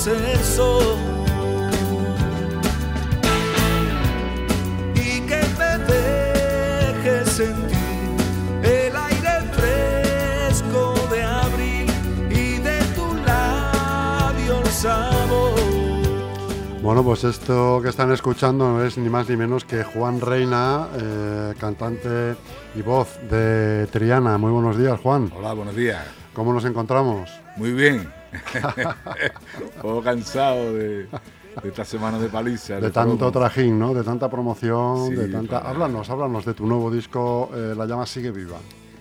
ser sol. Y que me deje sentir el aire fresco de abril y de tu labio el sabor. Bueno, pues esto que están escuchando no es ni más ni menos que Juan Reina, eh, cantante y voz de Triana. Muy buenos días, Juan. Hola, buenos días. ¿Cómo nos encontramos? Muy bien. Poco cansado de, de esta semana de paliza. De tanto promo. trajín, ¿no? De tanta promoción, Sí, de tanta... para- Háblanos, háblanos de tu nuevo disco, eh, La llama sigue viva.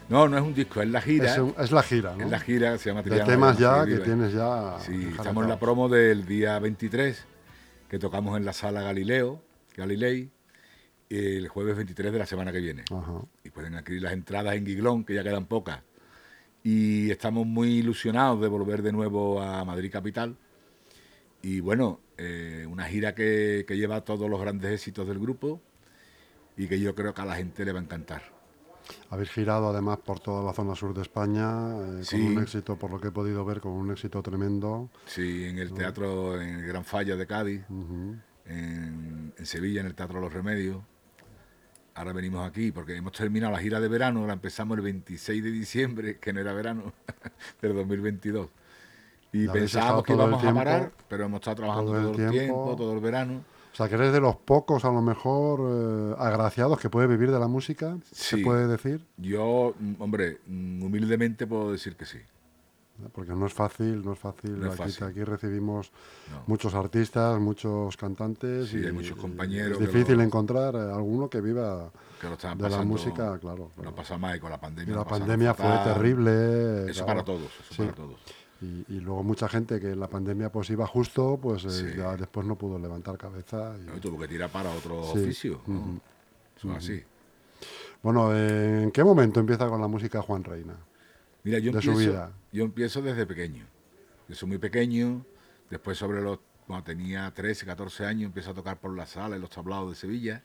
No, no es un disco, es la gira. Es, un- es la gira, ¿no? Es la gira, se llama de temas ya que tienes ya... Sí, estamos en la promo del día 23, que tocamos en la sala Galileo, Galilei, el jueves 23 de la semana que viene. Ajá. y pueden adquirir las entradas en Guiglón, que ya quedan pocas. Y estamos muy ilusionados de volver de nuevo a Madrid Capital. Y bueno, eh, una gira que, que lleva todos los grandes éxitos del grupo y que yo creo que a la gente le va a encantar. Habéis girado además por toda la zona sur de España, eh, Sí. con un éxito, por lo que he podido ver, con un éxito tremendo. Sí, en el teatro, en el Gran Falla de Cádiz, en Sevilla, en el Teatro Los Remedios. Ahora venimos aquí porque hemos terminado la gira de verano, la empezamos el 26 de diciembre, que no era verano, del 2022. Y pensábamos que íbamos a parar, pero hemos estado trabajando todo el todo el tiempo, tiempo. todo el verano. O sea, que eres de los pocos, a lo mejor, eh, agraciados que puede vivir de la música, se puede decir, Yo, mm, hombre, mm, humildemente puedo decir que sí. Porque no es fácil, no es fácil. No es aquí, fácil. aquí recibimos No. muchos artistas, muchos cantantes Sí, y hay muchos compañeros Es difícil lo- encontrar eh, alguno que viva Que lo de la música, claro. No claro. pasa y con la pandemia. Y lo la pandemia fue fatal. terrible. Eso claro. para todos, eso Sí. para todos. Y, y luego mucha gente que en la pandemia pues iba justo, pues eh, ya después no pudo levantar cabeza. y- tuvo que tirar para otro oficio. así. Bueno, ¿en qué momento empieza con la música Juan Reina? Mira, yo de su empiezo, vida. yo empiezo desde pequeño. Yo soy muy pequeño, después sobre los, cuando tenía 13, 14 años, empiezo a tocar por la sala en los tablados de Sevilla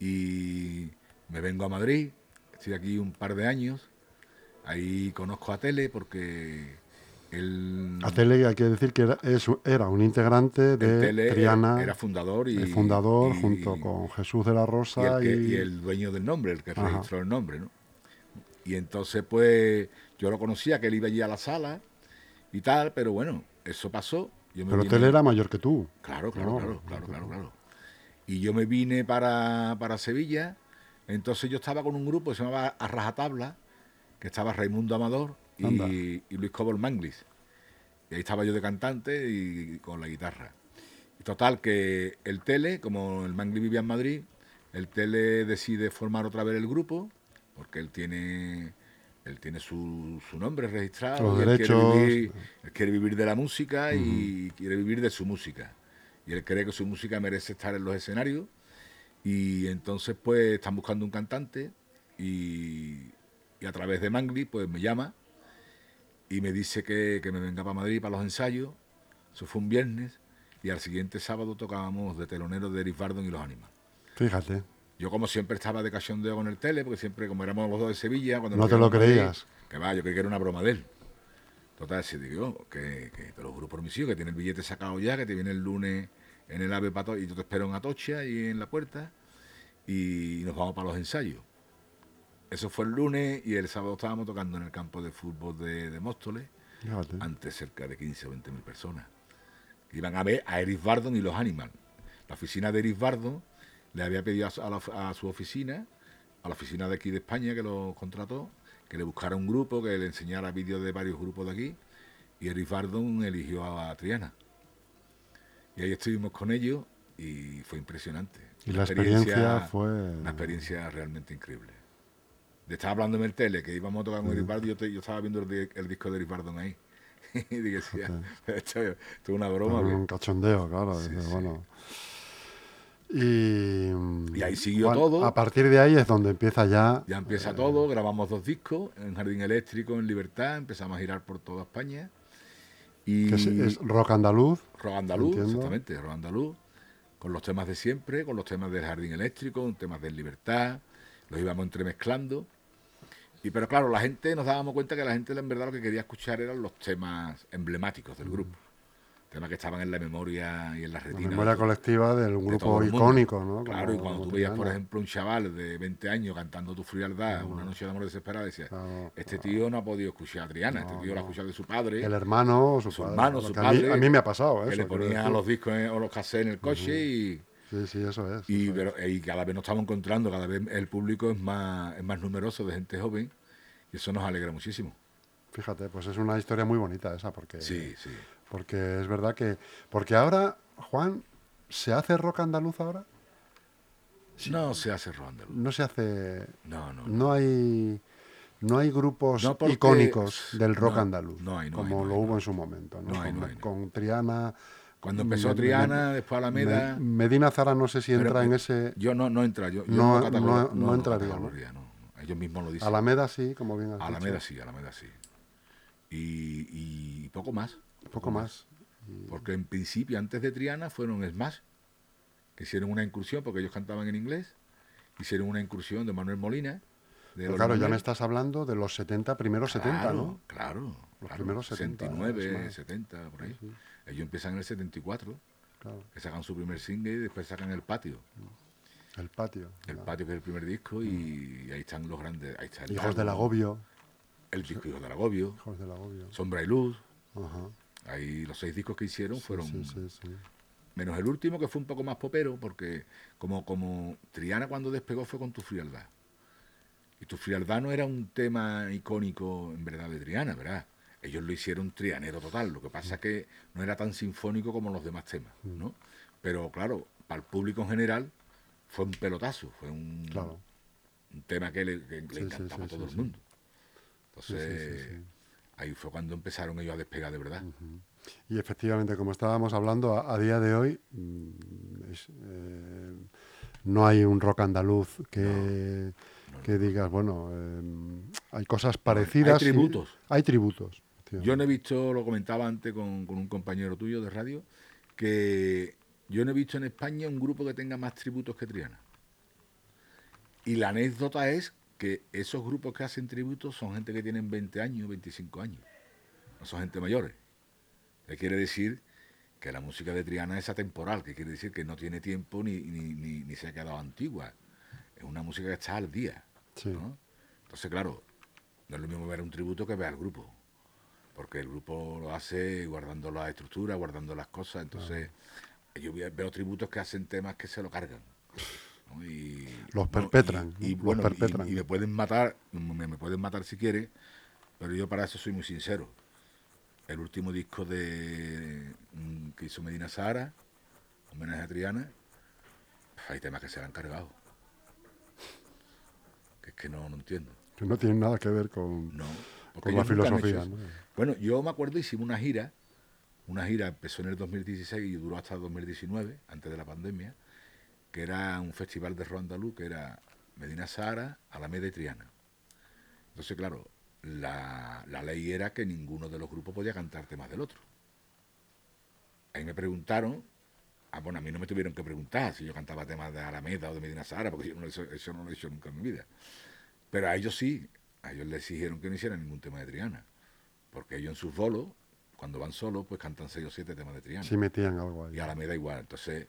y me vengo a Madrid, estoy aquí un par de años, ahí conozco a Tele porque él, A Tele hay que decir que era, era un integrante de Tele era- Triana, era fundador y el fundador y- junto con Jesús de la y Rosa el, que- y, y el dueño del nombre, el que Ajá. registró el nombre, ¿no? Y entonces, pues, yo lo conocía, que él iba allí a la sala y tal, pero bueno, eso pasó. Yo me Pero vine- Tele era mayor que tú. Claro, claro, claro, claro, claro, claro. Y yo me vine para, para Sevilla, entonces yo estaba con un grupo que se llamaba A Rajatabla, que estaba Raimundo Amador y, y Luis Cobol Manglis. Y ahí estaba yo de cantante y con la guitarra. Y total, que el Tele, como el Manglis vivía en Madrid, el Tele decide formar otra vez el grupo, porque él tiene, él tiene su, su nombre registrado. Él. Quiere vivir, él quiere vivir de la música y quiere vivir de su música. Y él cree que su música merece estar en los escenarios. Y entonces, pues, están buscando un cantante y, y a través de Mangli, pues me llama y me dice que, que me venga para Madrid para los ensayos. Eso fue un viernes y al siguiente sábado tocábamos de telonero de Eric Bardon y los Animals. Fíjate, Yo como siempre estaba de cachondeo con el tele, porque siempre como éramos los dos de Sevilla, cuando No te lo creías. Que va, yo creí que era una broma de él. Total, si digo, que, que te lo juro por mi hijo, que tiene el billete sacado ya, que te viene el lunes en el AVE Pato y yo te espero en Atocha y en la puerta y nos vamos para los ensayos. Eso fue el lunes y el sábado estábamos tocando en el campo de fútbol de, de Móstoles, fíjate. ante cerca de 15 o 20 mil personas. Iban a ver a Eric Bardon y los Animals. La oficina de Eric Bardon le había pedido a la- a su oficina, a la oficina de aquí de España que lo contrató, que le buscara un grupo, que le enseñara vídeos de varios grupos de aquí, y Eric Bardon eligió a, Triana. Y ahí estuvimos con ellos y fue impresionante. Y la experiencia fue... Una experiencia realmente increíble. Le estaba hablando en el tele, que íbamos a tocar con Eric Bardon, yo, te- yo estaba viendo el, di- el disco de Eric Bardon ahí. y decía, esto, esto es una broma. ¿o qué?". Un cachondeo, claro. Sí, sí. bueno. Y, Y ahí siguió todo. A partir de ahí es donde empieza ya. Ya empieza todo, grabamos dos discos, en Jardín Eléctrico, en Libertad, empezamos a girar por toda España. Y que es, es rock andaluz. rock andaluz, entiendo. exactamente, rock andaluz, con los temas de siempre, con los temas del Jardín Eléctrico, con temas de Libertad, los íbamos entremezclando. Y pero claro, la gente nos dábamos cuenta que la gente en verdad lo que quería escuchar eran los temas emblemáticos del grupo. Temas que estaban en la memoria y en la La retina. memoria de- colectiva del de grupo icónico, ¿no? Claro, Como- y cuando tú veías, por ejemplo, un chaval de 20 años cantando tu frialdad, una noche de amor desesperada, decías, Claro, este tío no ha podido escuchar a Triana, este No, tío lo ha no. escuchado de su padre, El hermano, su, su padre, hermano, su a mí- padre, A mí, me ha pasado eso. que le ponía los discos en- o los cassettes en el coche y, Sí, sí, eso es. y, eso es. pero- y cada vez nos estamos encontrando, cada vez el público es más, es más numeroso de gente joven y eso nos alegra muchísimo. Fíjate, pues es una historia muy bonita esa, porque, Sí, sí. Porque es verdad que... Porque ahora, Juan, ¿se hace rock andaluz ahora? No se hace rock andaluz. No se hace... No, no. No hay... No hay grupos No, porque- icónicos del rock no, andaluz, no hay, no como no lo hay, hubo no en su momento, ¿no? No hay, con, no hay, no. con Triana... Cuando empezó Me- Triana, me- después Alameda... Me- Medina Zara no sé si entra en ese... Yo no, no entra, yo, yo No- no- no entraría, ¿no? no, no. Ellos mismos lo dicen. Alameda sí, como bien has dicho. Alameda sí, Alameda sí. Y, y poco más. Poco más. Porque en principio, antes de Triana, fueron Smash, que hicieron una incursión, porque ellos cantaban en inglés. Hicieron una incursión de Manuel Molina. De claro, ya me estás hablando de los 70, primeros 70, Claro, ¿no? Claro. Los claro. primeros 70, 69, Smash. 70, por ahí. Ellos empiezan en el 74, Claro, que sacan su primer single y después sacan El Patio. el patio. El claro. Patio, que es el primer disco, y ahí están los grandes. Ahí está el Hijos del agobio. El disco Hijos del Agobio, Hijos del agobio. Sombra y Luz. Ajá. Ahí los seis discos que hicieron fueron Sí, sí, sí. menos el último que fue un poco más popero porque como como Triana cuando despegó fue con tu frialdad y tu frialdad no era un tema icónico en verdad de Triana verdad ellos lo hicieron trianero total lo que pasa que no era tan sinfónico como los demás temas no pero claro para el público en general fue un pelotazo fue un, Claro. un tema que le, que le Sí, sí, encantaba sí, a todo el mundo entonces. Ahí fue cuando empezaron ellos a despegar de verdad Y efectivamente, como estábamos hablando, a, a día de hoy mm, es, eh, no hay un rock andaluz que, que digas, bueno, eh, hay cosas parecidas. y- tributos. hay tributos. Yo no he visto, lo comentaba antes con, con un compañero tuyo de radio, que yo no he visto en España un grupo que tenga más tributos que Triana. Y la anécdota es que esos grupos que hacen tributos son gente que tienen 20 años, 25 años. No son gente mayores. Que quiere decir que la música de Triana es atemporal, que quiere decir que no tiene tiempo ni, ni, ni- ni se ha quedado antigua. Es una música que está al día. Sí. ¿no? Entonces, claro, no es lo mismo ver un tributo que ver al grupo. Porque el grupo lo hace guardando la estructura, guardando las cosas. Entonces, yo veo tributos que hacen temas que se lo cargan. Y, Los perpetran, Y, bueno, y- perpetran. y me pueden matar, me, me pueden matar si quiere, pero yo para eso soy muy sincero. El último disco de mm, que hizo Medina Sahara, homenaje a Triana, hay temas que se han cargado. Que es que no, no entiendo. Que no tienen nada que ver con, No. con la filosofía. Bueno, yo me acuerdo, hicimos una gira. Una gira empezó en el 2016 y duró hasta el 2019, antes de la pandemia, que era un festival de rock andaluz que era Medina Sahara, Alameda y Triana. Entonces, claro, la, la ley era que ninguno de los grupos podía cantar temas del otro. Ahí me preguntaron, ah, bueno, a mí no me tuvieron que preguntar si yo cantaba temas de Alameda o de Medina Sahara, porque yo no, eso, eso no lo he hecho nunca en mi vida. Pero a ellos sí, a ellos les exigieron que no hicieran ningún tema de Triana. Porque ellos en sus bolos, cuando van solos, pues cantan seis o siete temas de Triana. Sí metían algo ahí. Y Alameda igual. Entonces,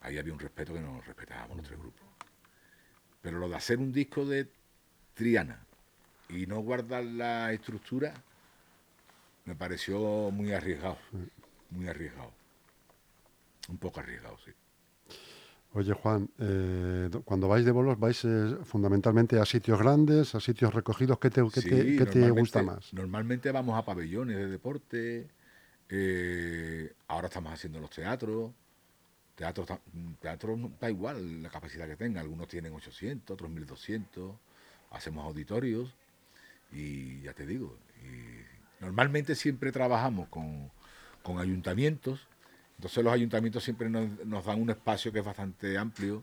ahí había un respeto que nos respetábamos los tres grupos. Pero lo de hacer un disco de Triana y no guardar la estructura, me pareció muy arriesgado. Muy arriesgado. Un poco arriesgado, sí. Oye, Juan, eh, do- cuando vais de bolos, vais eh, fundamentalmente a sitios grandes, a sitios recogidos. ¿Qué te, qué Sí, te, qué te gusta más? Normalmente vamos a pabellones de deporte. eh, ahora estamos haciendo los teatros. Teatro, ta- teatro da igual la capacidad que tenga. Algunos tienen 800, otros 1200. Hacemos auditorios. Y ya te digo, normalmente siempre trabajamos con, con ayuntamientos. Entonces los ayuntamientos siempre nos, nos dan un espacio que es bastante amplio.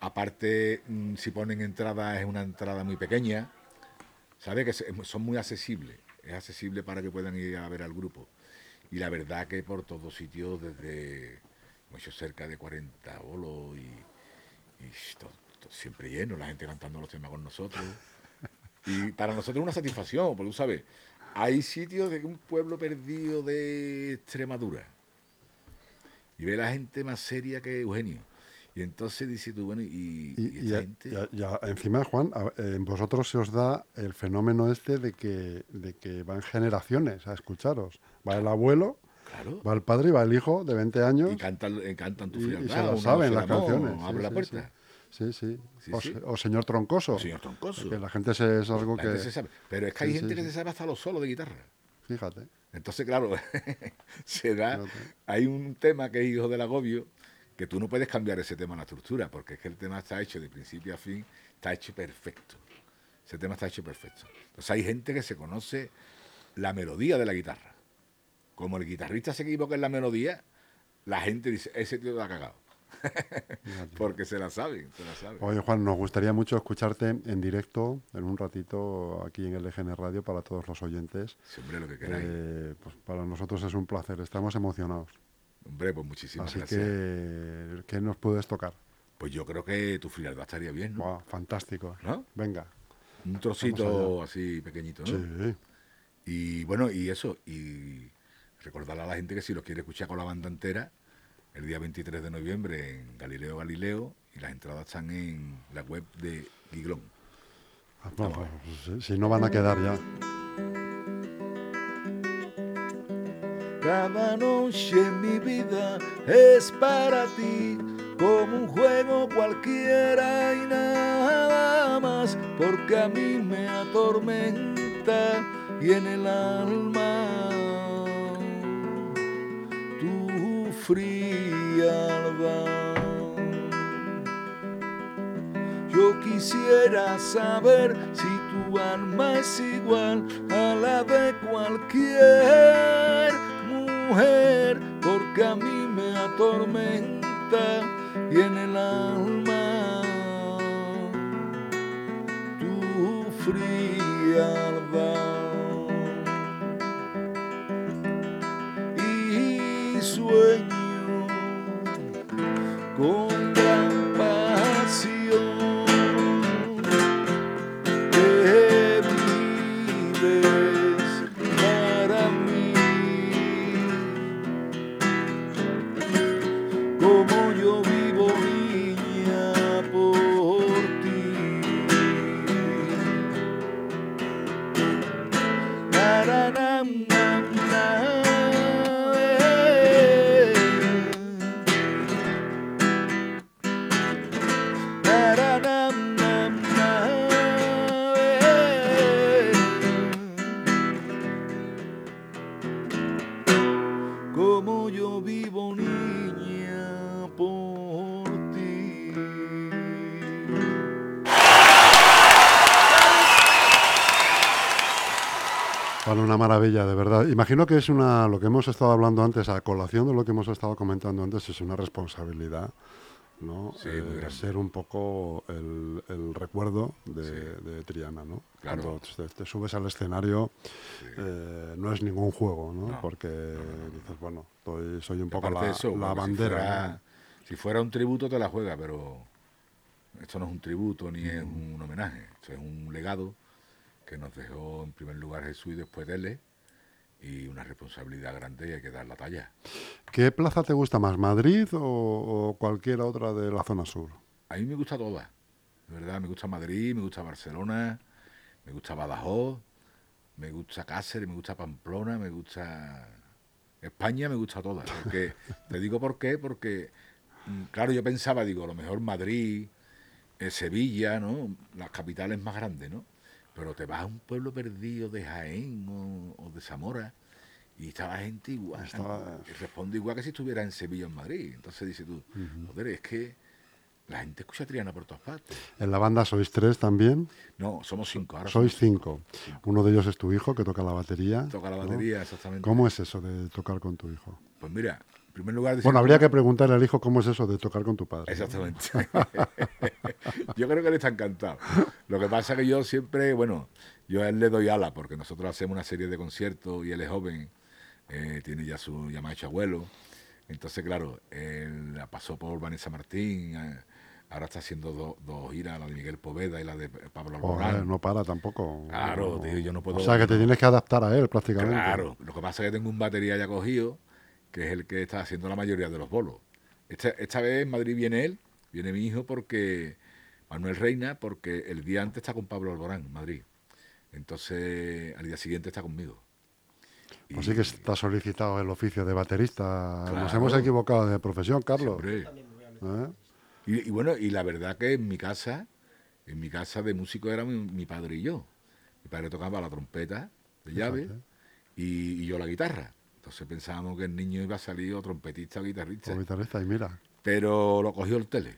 Aparte, mm, si ponen entrada, es una entrada muy pequeña. ¿Sabe? Que son muy accesibles. Es accesible para que puedan ir a ver al grupo. Y la verdad que por todos sitios, desde hemos hecho cerca de 40 bolos y, siempre lleno, la gente cantando los temas con nosotros. Y para nosotros es una satisfacción, porque tú sabes, hay sitios de un pueblo perdido de Extremadura, y ve la gente más seria que Eugenio. Y entonces dice tú, bueno, y, Y, y y a- gente... y a- encima, Juan, a- en vosotros se os da el fenómeno este de que, de que van generaciones a escucharos. Va el abuelo, Claro. va el padre y va el hijo de 20 años. Y cantan, eh, cantan tu y- y frialdad. se lo saben las canciones. Abre la puerta. Sí, sí. Sí, o, sí. se- o señor Troncoso. O señor Troncoso. Que la gente se, es algo La que... gente se sabe. Pero es que hay Sí, gente que se sabe hasta los solos de guitarra. Fíjate. Entonces, claro, se da. Fíjate. Hay un tema que es Hijo del Agobio, que tú no puedes cambiar ese tema en la estructura, porque es que el tema está hecho de principio a fin, está hecho perfecto. Ese tema está hecho perfecto. Entonces, hay gente que se conoce la melodía de la guitarra. Como el guitarrista se equivoca en la melodía, la gente dice, ese tío lo ha cagado. Porque se la saben, se la saben. Oye, Juan, nos gustaría mucho escucharte en directo, en un ratito, aquí en el EGN Radio para todos los oyentes. Siempre lo que queráis. Eh, pues para nosotros es un placer, estamos emocionados. Hombre, pues muchísimas Así gracias. que, ¿qué nos puedes tocar? Pues yo creo que tu frialdad estaría bien, fantástico. ¿No? Venga. Un trocito así pequeñito, ¿no? Sí. Y bueno, y eso, y recordarle a la gente que si lo quiere escuchar con la banda entera, el día 23 de noviembre en Galileo Galileo, y las entradas están en la web de Giglón. Ah, pues, si, si no van a quedar ya. Cada noche en mi vida es para ti, como un juego cualquiera y nada más, porque a mí me atormenta y en el alma Yo quisiera saber si tu alma es igual a la de cualquier mujer, porque a mí me atormenta y en el alma tu frialdad. Sueño con gran maravilla, de verdad. Imagino que es una, lo que hemos estado hablando antes, a colación de lo que hemos estado comentando antes, es una responsabilidad, ¿no? Sí, Eh, ser un poco el, el recuerdo de, de Triana, ¿no? Claro. Cuando te, te subes al escenario, eh, no es ningún juego, ¿no? No, Porque dices, bueno, estoy- soy un poco la, eso, bandera. Si fuera, ¿no? si fuera un tributo, te la juega, pero esto no es un tributo ni es un homenaje. Esto es un legado que nos dejó en primer lugar Jesús y después Dele. Y una responsabilidad grande y hay que dar la talla. ¿Qué plaza te gusta más, Madrid o, o cualquier otra de la zona sur? A mí me gusta todas. De verdad, me gusta Madrid, me gusta Barcelona, me gusta Badajoz, me gusta Cáceres, me gusta Pamplona, me gusta España, me gusta todas. Porque, te digo por qué, porque, mm, claro, yo pensaba, digo, a lo mejor Madrid, eh, Sevilla, ¿no? Las capitales más grandes, ¿no? Pero te vas a un pueblo perdido de Jaén o, o de Zamora y está la gente igual. Estaba- Y responde igual que si estuviera en Sevilla o en Madrid. Entonces dices tú, joder, es que la gente escucha a Triana por todas partes. En la banda sois tres también, No, somos cinco. Ahora sois cinco. Uno de ellos es tu hijo que toca la batería. Toca la ¿no? batería, exactamente. ¿Cómo es eso de tocar con tu hijo? Pues mira, primer lugar... decir- Bueno, habría que preguntarle al hijo cómo es eso de tocar con tu padre. Exactamente. yo creo que él está encantado. Lo que pasa es que yo siempre, bueno, yo a él le doy ala porque nosotros hacemos una serie de conciertos y él es joven, eh, tiene ya su, hecho abuelo. Entonces, claro, él la pasó por Vanessa Martín, eh, ahora está haciendo do- dos giras, la de Miguel Poveda y la de Pablo Alborán. no para tampoco. Claro, tío, yo no puedo- O sea, que te tienes que adaptar a él prácticamente. Claro, lo que pasa es que tengo un batería ya cogido que es el que está haciendo la mayoría de los bolos. Esta, esta vez en Madrid viene él, viene mi hijo porque Manuel Reina, porque el día antes está con Pablo Alborán en Madrid. Entonces, al día siguiente está conmigo. Pues sí que está solicitado el oficio de baterista. Nos hemos equivocado de profesión, Carlos. ¿Eh? Y, y bueno, y la verdad que en mi casa, en mi casa de músico era mi, mi padre y yo. Mi padre tocaba la trompeta de llave y yo la guitarra. Entonces pensábamos que el niño iba a salir o trompetista o guitarrista. Como guitarrista, y mira. Pero lo cogió el tele,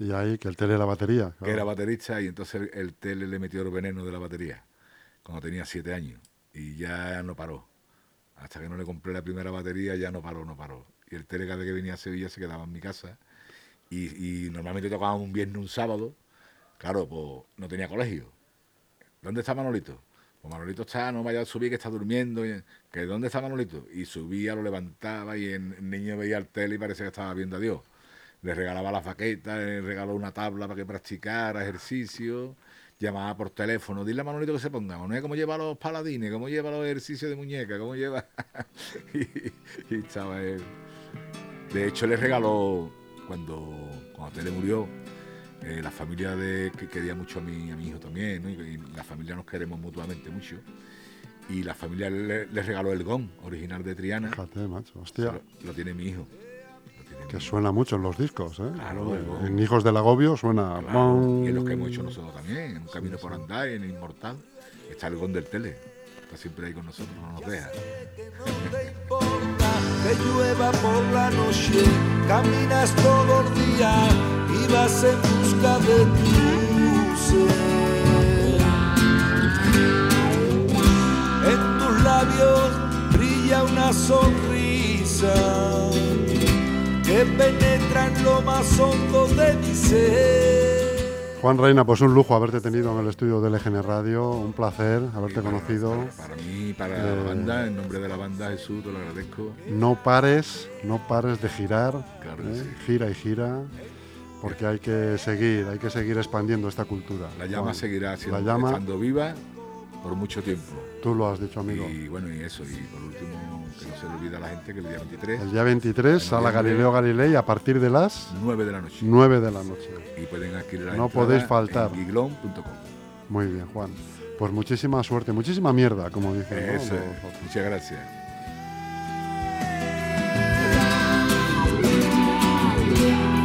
Y ahí que el tele la batería. que era baterista, y entonces el, el tele le metió el veneno de la batería cuando tenía siete años. Y ya no paró. Hasta que no le compré la primera batería, ya no paró, no paró. Y el tele cada vez que venía a Sevilla se quedaba en mi casa. Y, y normalmente tocábamos un viernes, un sábado. Claro, pues no tenía colegio. ¿Dónde está Manolito? Pues Manolito está, no vaya a subir, que está durmiendo. ¿Que ¿Dónde está Manolito? Y subía, lo levantaba y el, niño veía el tele y parecía que estaba viendo a Dios. Le regalaba la faqueta, le regaló una tabla para que practicara ejercicio. Llamaba por teléfono, dile a Manolito que se ponga. Manuel, ¿cómo lleva los paladines? ¿Cómo lleva los ejercicios de muñeca? ¿Cómo lleva? y, y estaba él. De hecho, le regaló, cuando, cuando Tele murió, eh, la familia de, que quería mucho a mi, a mi hijo también, ¿no? y, y la familia nos queremos mutuamente mucho. Y la familia le, le regaló el gong original de Triana. Fíjate, macho. Se Hostia. Lo, lo tiene mi hijo. Mi Que hijo. suena mucho en los discos, ¿eh? Claro, en Hijos del Agobio suena. Claro, y en los que hemos hecho nosotros también, en Un Camino por Andar, en Inmortal. Está el gong del tele. Está siempre ahí con nosotros, no nos deja. No te importa que llueva por la noche, caminas todo el día y vas en busca de tu ser. En tus labios brilla una sonrisa que penetra en lo más hondo de mi ser. Juan Reina, pues un lujo haberte tenido en el estudio de LGN Radio. Un placer haberte conocido. Para, para mí, para Eh, la banda, en nombre de la banda Jesús, te lo agradezco. No pares, no pares de girar. Claro ¿eh? sí. Gira y gira. Porque hay que seguir, hay que seguir expandiendo esta cultura. La llama Juan. seguirá siendo, La llama, estando viva por mucho tiempo. tú lo has dicho, amigo. Y bueno, y eso, y por último, que no se le olvide a la gente que el día 23, El día 23, sala. Galileo Galilei, a partir de las 9 de la noche. 9 de la noche. Y pueden adquirir la No podéis faltar. en. Muy bien, Juan. Pues muchísima suerte, muchísima mierda, como dicen. Eso, muchas gracias.